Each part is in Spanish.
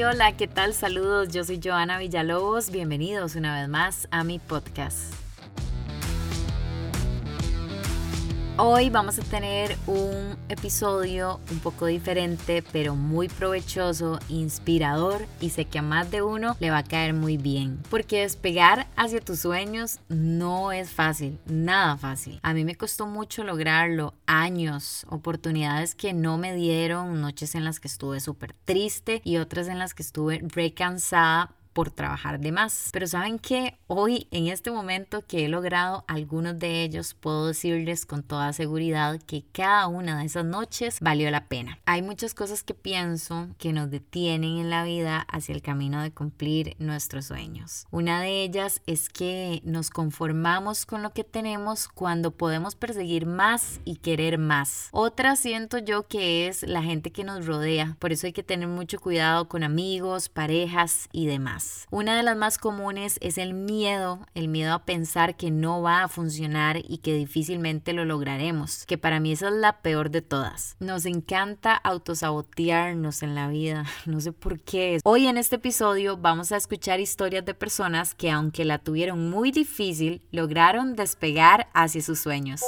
Hola, ¿qué tal? Saludos, yo soy Joana Villalobos, bienvenidos una vez más a mi podcast. Hoy vamos a tener un episodio un poco diferente, pero muy provechoso, inspirador y sé que a más de uno le va a caer muy bien. Porque despegar hacia tus sueños no es fácil, nada fácil. A mí me costó mucho lograrlo, años, oportunidades que no me dieron, noches en las que estuve súper triste y otras en las que estuve re cansada por trabajar de más. Pero saben que hoy, en este momento que he logrado algunos de ellos, puedo decirles con toda seguridad que cada una de esas noches valió la pena. Hay muchas cosas que pienso que nos detienen en la vida hacia el camino de cumplir nuestros sueños. Una de ellas es que nos conformamos con lo que tenemos cuando podemos perseguir más y querer más. Otra siento yo que es la gente que nos rodea. Por eso hay que tener mucho cuidado con amigos, parejas y demás. Una de las más comunes es el miedo, el miedo a pensar que no va a funcionar y que difícilmente lo lograremos, que para mí esa es la peor de todas. Nos encanta autosabotearnos en la vida, no sé por qué. Hoy en este episodio vamos a escuchar historias de personas que aunque la tuvieron muy difícil, lograron despegar hacia sus sueños.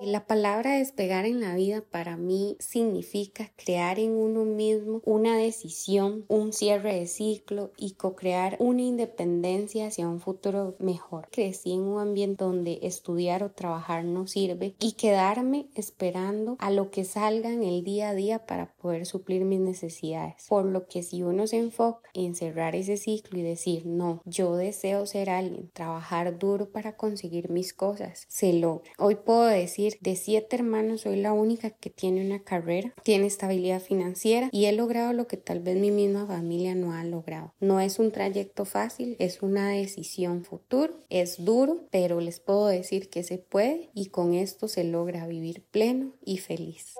La palabra despegar en la vida para mí significa crear en uno mismo una decisión, un cierre de ciclo y co-crear una independencia hacia un futuro mejor. Crecí en un ambiente donde estudiar o trabajar no sirve y quedarme esperando a lo que salga en el día a día para poder suplir mis necesidades. Por lo que si uno se enfoca en cerrar ese ciclo y decir, no, yo deseo ser alguien, trabajar duro para conseguir mis cosas, se logra. Hoy puedo decir de siete hermanos soy la única que tiene una carrera, tiene estabilidad financiera y he logrado lo que tal vez mi misma familia no ha logrado. No es un trayecto fácil, es una decisión futuro, es duro, pero les puedo decir que se puede y con esto se logra vivir pleno y feliz.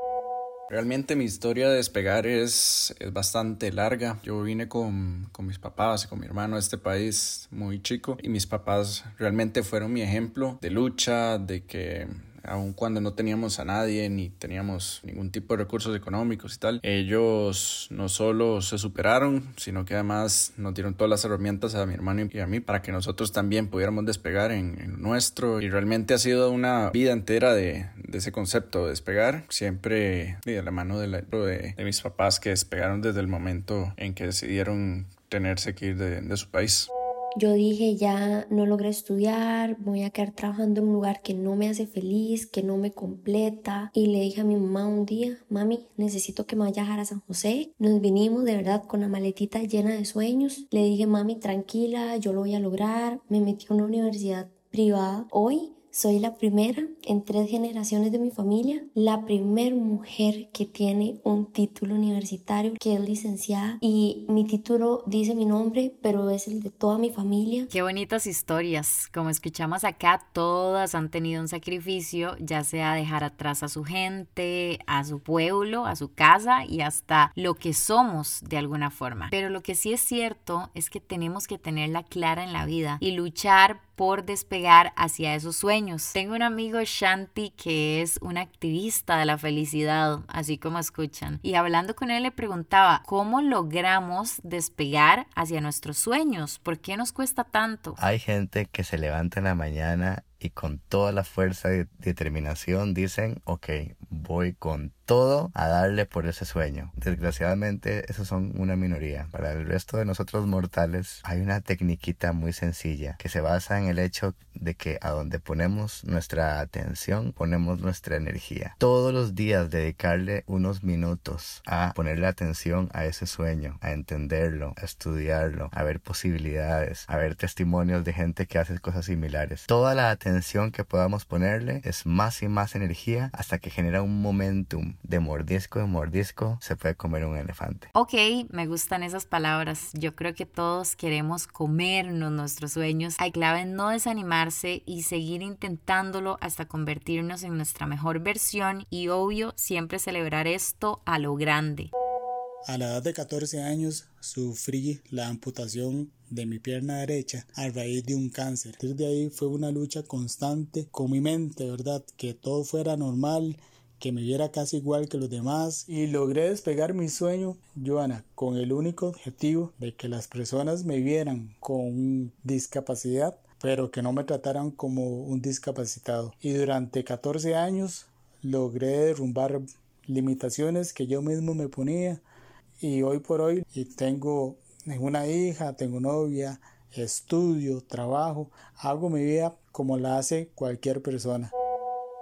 Realmente mi historia de despegar es, es bastante larga. Yo vine con, con, mis papás y con mi hermano a este país muy chico y mis papás realmente fueron mi ejemplo de lucha, de que aun cuando no teníamos a nadie ni teníamos ningún tipo de recursos económicos y tal, ellos no solo se superaron, sino que además nos dieron todas las herramientas a mi hermano y a mí para que nosotros también pudiéramos despegar en, en nuestro. Y realmente ha sido una vida entera de, ese concepto de despegar, siempre de la mano de, la, de, de mis papás que despegaron desde el momento en que decidieron tenerse que ir de su país. Yo dije, ya no logré estudiar, voy a quedar trabajando en un lugar que no me hace feliz, que no me completa. Y le dije a mi mamá un día, mami, necesito que me vaya a dejar a San José. Nos vinimos de verdad con la maletita llena de sueños. Le dije, mami, tranquila, yo lo voy a lograr. Me metí a una universidad privada. Hoy soy la primera en tres generaciones de mi familia, la primer mujer que tiene un título universitario, que es licenciada y mi título dice mi nombre, pero es el de toda mi familia. Qué bonitas historias. Como escuchamos acá, todas han tenido un sacrificio, ya sea dejar atrás a su gente, a su pueblo, a su casa y hasta lo que somos de alguna forma. Pero lo que sí es cierto es que tenemos que tenerla clara en la vida y luchar por despegar hacia esos sueños. Tengo un amigo Shanti que es un activista de la felicidad, así como escuchan. Y hablando con él le preguntaba, ¿cómo logramos despegar hacia nuestros sueños? ¿Por qué nos cuesta tanto? Hay gente que se levanta en la mañana y con toda la fuerza y determinación dicen, ok, voy con todo a darle por ese sueño. Desgraciadamente, esos son una minoría. Para el resto de nosotros mortales, hay una tecniquita muy sencilla que se basa en el hecho de que a donde ponemos nuestra atención, ponemos nuestra energía. Todos los días dedicarle unos minutos a ponerle atención a ese sueño, a entenderlo, a estudiarlo, a ver posibilidades, a ver testimonios de gente que hace cosas similares. Toda la atención que podamos ponerle es más y más energía hasta que genera un momentum de mordisco en mordisco se puede comer un elefante. Ok, me gustan esas palabras. Yo creo que todos queremos comernos nuestros sueños. Hay clave en no desanimarse y seguir intentándolo hasta convertirnos en nuestra mejor versión y obvio siempre celebrar esto a lo grande. A la edad de 14 años sufrí la amputación de mi pierna derecha a raíz de un cáncer. Desde ahí fue una lucha constante con mi mente, ¿verdad? Que todo fuera normal, que me viera casi igual que los demás y logré despegar mi sueño, Joana, con el único objetivo de que las personas me vieran con discapacidad pero que no me trataran como un discapacitado. Y durante 14 años logré derrumbar limitaciones que yo mismo me ponía y hoy por hoy tengo una hija, tengo novia, estudio, trabajo, hago mi vida como la hace cualquier persona.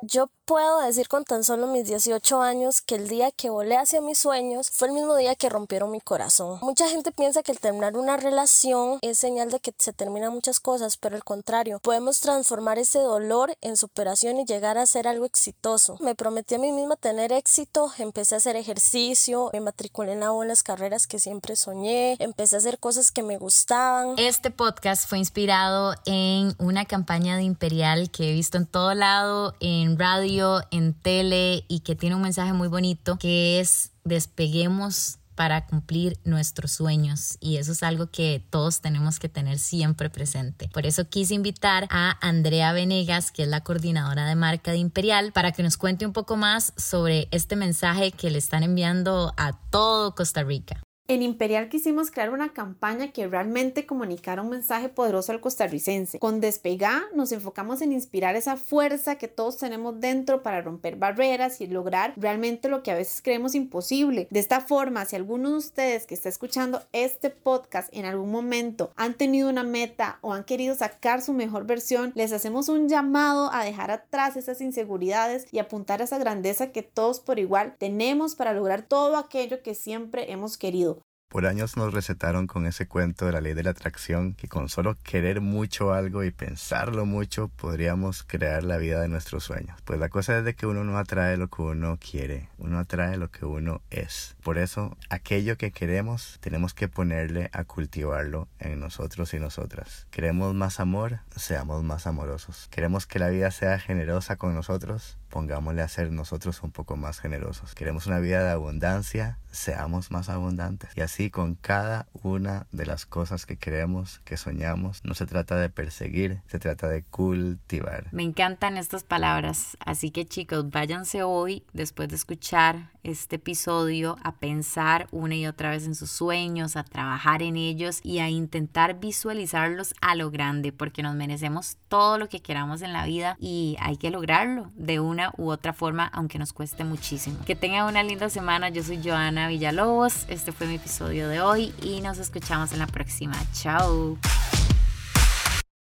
Yo puedo decir con tan solo mis 18 años que el día que volé hacia mis sueños fue el mismo día que rompieron mi corazón. Mucha gente piensa que el terminar una relación es señal de que se terminan muchas cosas, pero al contrario, podemos transformar ese dolor en superación y llegar a ser algo exitoso. Me prometí a mí misma tener éxito, empecé a hacer ejercicio, me matriculé en la las carreras que siempre soñé, empecé a hacer cosas que me gustaban. Este podcast fue inspirado en una campaña de Imperial que he visto en todo lado, radio, en tele y que tiene un mensaje muy bonito que es despeguemos para cumplir nuestros sueños y eso es algo que todos tenemos que tener siempre presente. Por eso quise invitar a Andrea Venegas, que es la coordinadora de marca de Imperial, para que nos cuente un poco más sobre este mensaje que le están enviando a todo Costa Rica. En Imperial quisimos crear una campaña que realmente comunicara un mensaje poderoso al costarricense. Con Despegá nos enfocamos en inspirar esa fuerza que todos tenemos dentro para romper barreras y lograr realmente lo que a veces creemos imposible. De esta forma, si alguno de ustedes que está escuchando este podcast en algún momento han tenido una meta o han querido sacar su mejor versión, les hacemos un llamado a dejar atrás esas inseguridades y apuntar a esa grandeza que todos por igual tenemos para lograr todo aquello que siempre hemos querido. Por años nos recetaron con ese cuento de la ley de la atracción que con solo querer mucho algo y pensarlo mucho podríamos crear la vida de nuestros sueños. Pues la cosa es de que uno no atrae lo que uno quiere, uno atrae lo que uno es. Por eso aquello que queremos tenemos que ponerle a cultivarlo en nosotros y nosotras. Queremos más amor, seamos más amorosos. Queremos que la vida sea generosa con nosotros, pongámosle a ser nosotros un poco más generosos. Queremos una vida de abundancia, seamos más abundantes. Y así con cada una de las cosas que queremos, que soñamos, no se trata de perseguir, se trata de cultivar. Me encantan estas palabras, así que chicos, váyanse hoy, después de escuchar este episodio, a pensar una y otra vez en sus sueños, a trabajar en ellos y a intentar visualizarlos a lo grande, porque nos merecemos todo lo que queramos en la vida y hay que lograrlo de una u otra forma, aunque nos cueste muchísimo. Que tengan una linda semana, yo soy Joana Villalobos, este fue mi episodio de hoy y nos escuchamos en la próxima. Chao.